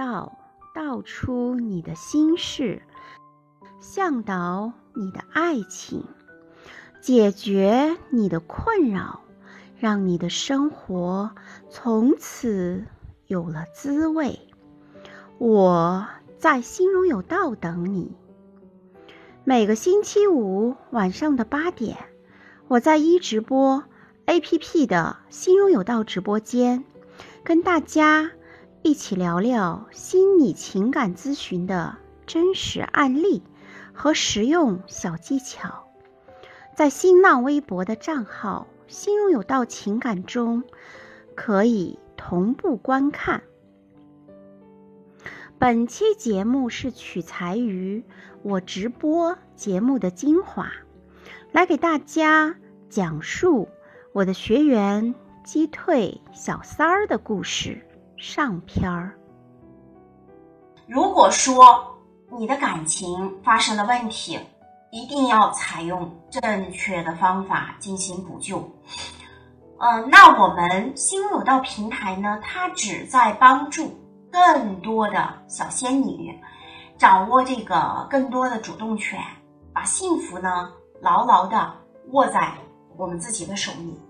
道，道出你的心事，向导你的爱情，解决你的困扰，让你的生活从此有了滋味。我在心中有道等你。每个星期五晚上的八点，我在一直播 APP 的心中有道直播间，跟大家一起聊聊心理情感咨询的真实案例和实用小技巧。在新浪微博的账号“心中有道情感”中，可以同步观看。本期节目是取材于我直播节目的精华，来给大家讲述我的学员击退小三儿的故事上篇儿。如果说你的感情发生了问题，一定要采用正确的方法进行补救。嗯，那我们心有道平台呢，它只在帮助。更多的小仙女掌握这个更多的主动权，把幸福呢牢牢的握在我们自己的手里。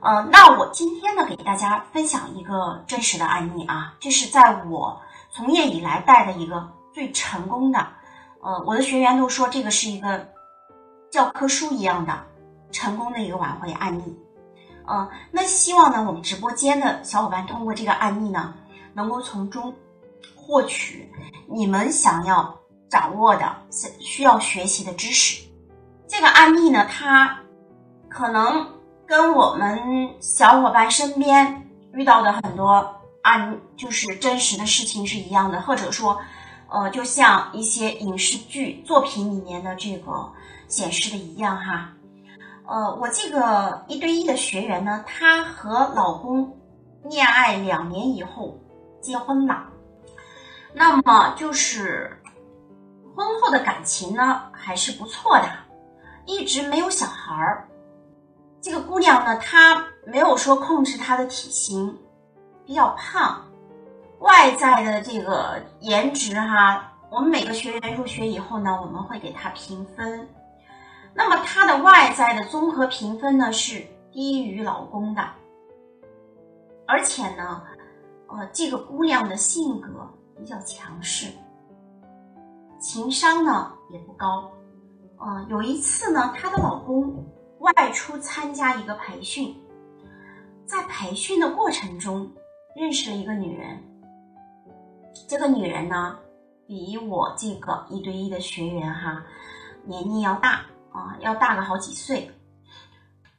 呃，那我今天呢给大家分享一个真实的案例啊，这是在我从业以来带的一个最成功的，呃，我的学员都说这个是一个教科书一样的成功的一个挽回案例。嗯，那希望呢我们直播间的小伙伴通过这个案例呢。能够从中获取你们想要掌握的、需要学习的知识。这个案例呢，它可能跟我们小伙伴身边遇到的很多案，就是真实的事情是一样的，或者说，呃，就像一些影视剧作品里面的这个显示的一样哈。呃，我这个一对一的学员呢，她和老公恋爱两年以后。结婚了，那么就是婚后的感情呢还是不错的，一直没有小孩儿。这个姑娘呢，她没有说控制她的体型，比较胖，外在的这个颜值哈，我们每个学员入学以后呢，我们会给她评分，那么她的外在的综合评分呢是低于老公的，而且呢。呃，这个姑娘的性格比较强势，情商呢也不高。呃，有一次呢，她的老公外出参加一个培训，在培训的过程中认识了一个女人。这个女人呢，比我这个一对一的学员哈年龄要大啊，要大个好几岁。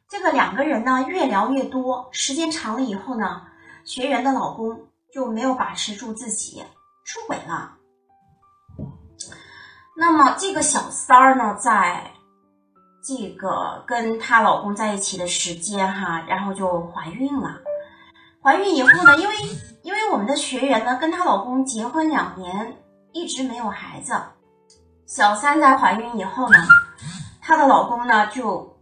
这个两个人呢越聊越多，时间长了以后呢。学员的老公就没有把持住自己，出轨了。那么这个小三儿呢，在这个跟她老公在一起的时间哈，然后就怀孕了。怀孕以后呢，因为因为我们的学员呢跟她老公结婚两年，一直没有孩子。小三在怀孕以后呢，她的老公呢就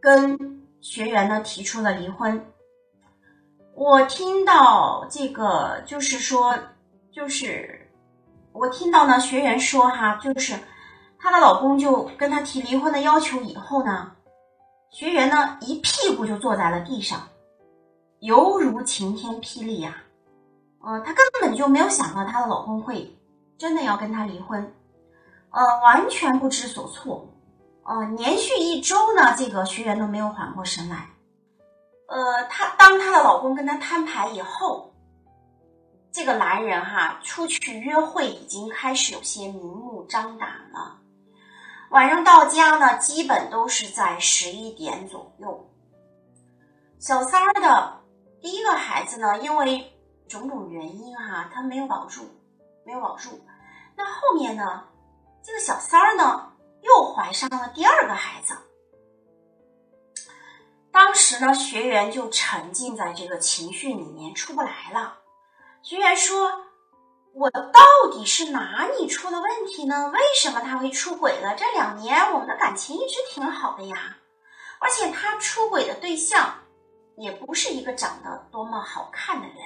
跟学员呢提出了离婚。我听到这个，就是说，就是我听到呢，学员说哈，就是她的老公就跟她提离婚的要求以后呢，学员呢一屁股就坐在了地上，犹如晴天霹雳呀！呃，她根本就没有想到她的老公会真的要跟她离婚，呃，完全不知所措，呃，连续一周呢，这个学员都没有缓过神来。呃，她当她的老公跟她摊牌以后，这个男人哈出去约会已经开始有些明目张胆了。晚上到家呢，基本都是在十一点左右。小三儿的第一个孩子呢，因为种种原因哈，他没有保住，没有保住。那后面呢，这个小三儿呢又怀上了第二个孩子。当时呢，学员就沉浸在这个情绪里面出不来了。学员说：“我到底是哪里出了问题呢？为什么他会出轨了？这两年我们的感情一直挺好的呀，而且他出轨的对象也不是一个长得多么好看的人。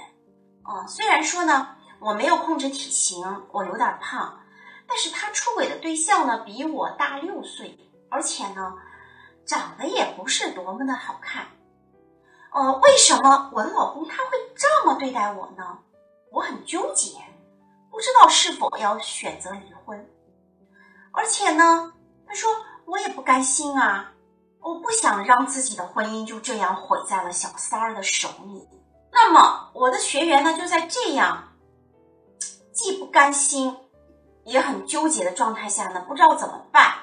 啊，虽然说呢，我没有控制体型，我有点胖，但是他出轨的对象呢比我大六岁，而且呢长得也不是多么的好看。呃，为什么我的老公他会这么对待我呢？我很纠结，不知道是否要选择离婚。而且呢，他说我也不甘心啊，我不想让自己的婚姻就这样毁在了小三儿的手里。那么我的学员呢，就在这样既不甘心也很纠结的状态下呢，不知道怎么办。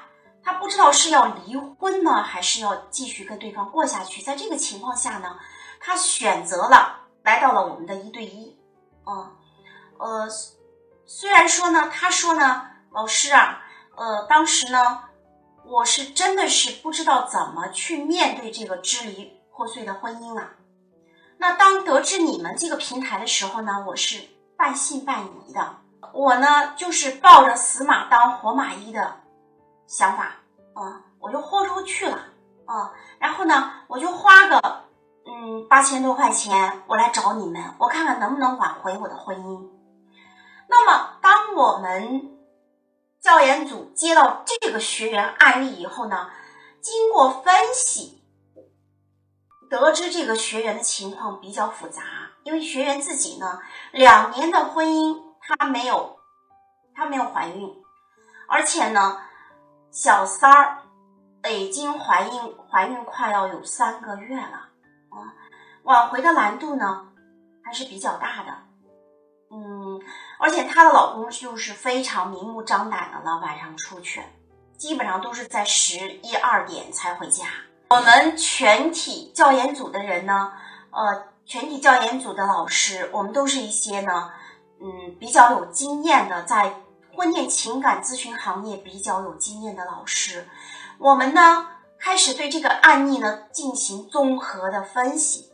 他不知道是要离婚呢，还是要继续跟对方过下去。在这个情况下呢，他选择了来到了我们的一对一。嗯，呃，虽然说呢，他说呢，老师啊，呃，当时呢，我是真的是不知道怎么去面对这个支离破碎的婚姻啊。那当得知你们这个平台的时候呢，我是半信半疑的。我呢，就是抱着死马当活马医的想法。啊，我就豁出去了啊，然后呢，我就花个嗯八千多块钱，我来找你们，我看看能不能挽回我的婚姻。那么，当我们教研组接到这个学员案例以后呢，经过分析，得知这个学员的情况比较复杂，因为学员自己呢，两年的婚姻她没有，她没有怀孕，而且呢。小三儿已经怀孕，怀孕快要有三个月了啊，挽回的难度呢还是比较大的。嗯，而且她的老公就是非常明目张胆的了，晚上出去，基本上都是在十一二点才回家。我们全体教研组的人呢，呃，全体教研组的老师，我们都是一些呢，嗯，比较有经验的，在。婚恋情感咨询行业比较有经验的老师，我们呢开始对这个案例呢进行综合的分析，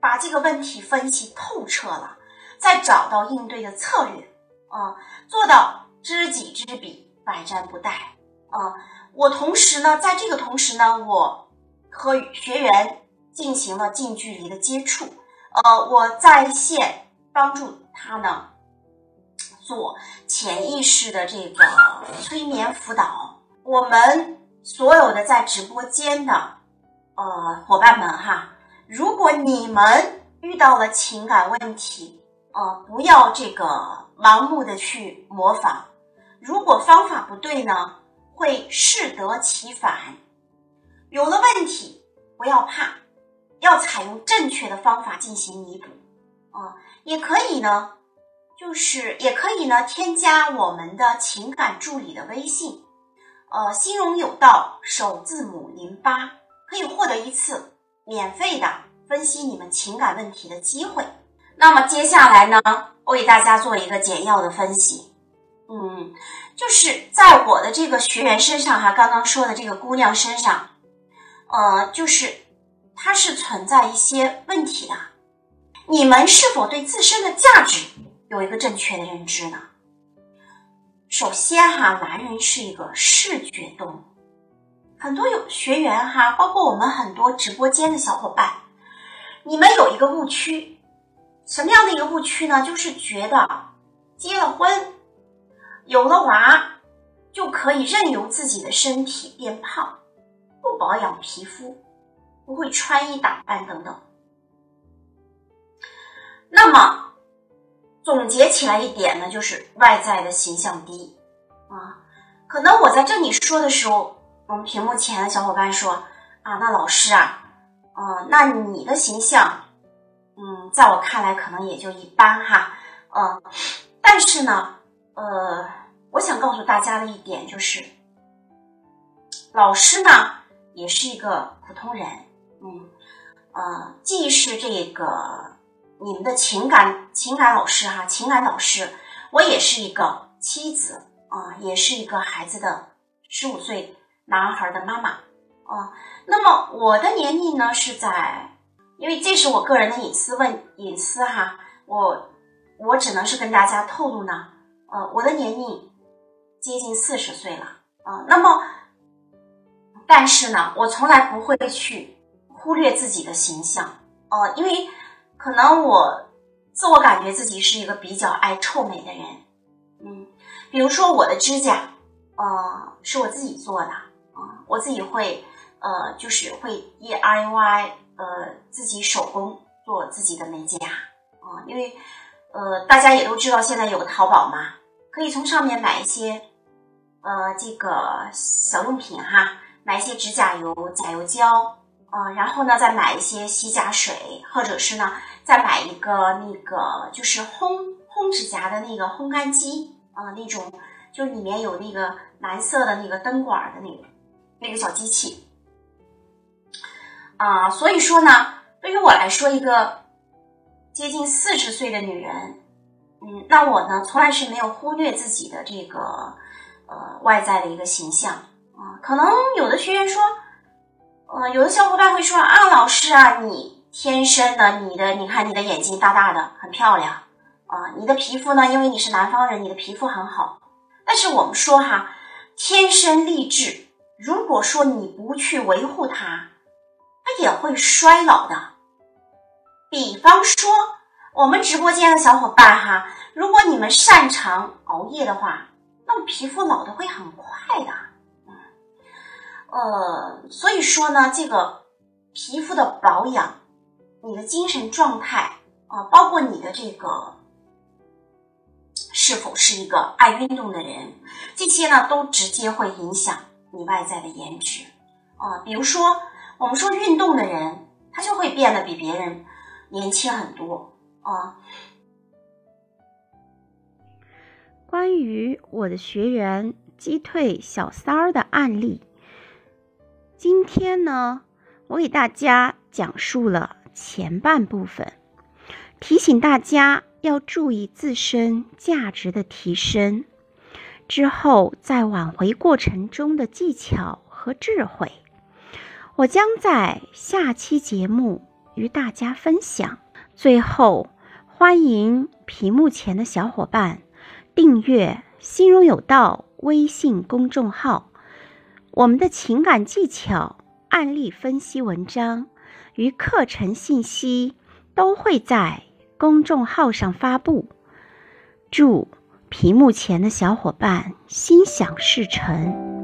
把这个问题分析透彻了，再找到应对的策略，啊，做到知己知彼，百战不殆。啊，我同时呢，在这个同时呢，我和学员进行了近距离的接触，呃，我在线帮助他呢。做潜意识的这个催眠辅导，我们所有的在直播间的呃伙伴们哈，如果你们遇到了情感问题，呃，不要这个盲目的去模仿，如果方法不对呢，会适得其反。有了问题不要怕，要采用正确的方法进行弥补啊，也可以呢。就是也可以呢，添加我们的情感助理的微信，呃，心荣有道首字母零八，可以获得一次免费的分析你们情感问题的机会。那么接下来呢，我给大家做一个简要的分析，嗯，就是在我的这个学员身上哈，刚刚说的这个姑娘身上，呃，就是她是存在一些问题的，你们是否对自身的价值？有一个正确的认知呢。首先哈，男人是一个视觉动物，很多有学员哈，包括我们很多直播间的小伙伴，你们有一个误区，什么样的一个误区呢？就是觉得结了婚，有了娃，就可以任由自己的身体变胖，不保养皮肤，不会穿衣打扮等等。那么。总结起来一点呢，就是外在的形象低啊。可能我在这里说的时候，我们屏幕前的小伙伴说啊，那老师啊，嗯，那你的形象，嗯，在我看来可能也就一般哈，嗯，但是呢，呃，我想告诉大家的一点就是，老师呢也是一个普通人，嗯，呃，既是这个。你们的情感情感老师哈，情感导师，我也是一个妻子啊，也是一个孩子的十五岁男孩的妈妈啊。那么我的年龄呢是在，因为这是我个人的隐私问隐私哈，我我只能是跟大家透露呢，呃，我的年龄接近四十岁了啊。那么，但是呢，我从来不会去忽略自己的形象哦，因为。可能我自我感觉自己是一个比较爱臭美的人，嗯，比如说我的指甲，呃，是我自己做的，啊，我自己会，呃，就是会 DIY，呃，自己手工做自己的美甲，啊，因为，呃，大家也都知道现在有个淘宝嘛，可以从上面买一些，呃，这个小用品哈，买一些指甲油、甲油胶。啊，然后呢，再买一些洗甲水，或者是呢，再买一个那个就是烘烘指甲的那个烘干机。啊，那种就里面有那个蓝色的那个灯管的那个那个小机器。啊。所以说呢，对于我来说，一个接近四十岁的女人，嗯，那我呢，从来是没有忽略自己的这个呃外在的一个形象啊。可能有的学员说。呃，有的小伙伴会说啊，老师啊，你天生的，你的，你看你的眼睛大大的，很漂亮啊，你的皮肤呢，因为你是南方人，你的皮肤很好。但是我们说哈，天生丽质，如果说你不去维护它，它也会衰老的。比方说，我们直播间的小伙伴哈，如果你们擅长熬夜的话，那么皮肤老的会很快的。呃，所以说呢，这个皮肤的保养，你的精神状态啊，包括你的这个是否是一个爱运动的人，这些呢，都直接会影响你外在的颜值啊。比如说，我们说运动的人，他就会变得比别人年轻很多啊。关于我的学员击退小三儿的案例。今天呢，我给大家讲述了前半部分，提醒大家要注意自身价值的提升。之后，在挽回过程中的技巧和智慧，我将在下期节目与大家分享。最后，欢迎屏幕前的小伙伴订阅“心荣有道”微信公众号。我们的情感技巧、案例分析文章与课程信息都会在公众号上发布。祝屏幕前的小伙伴心想事成！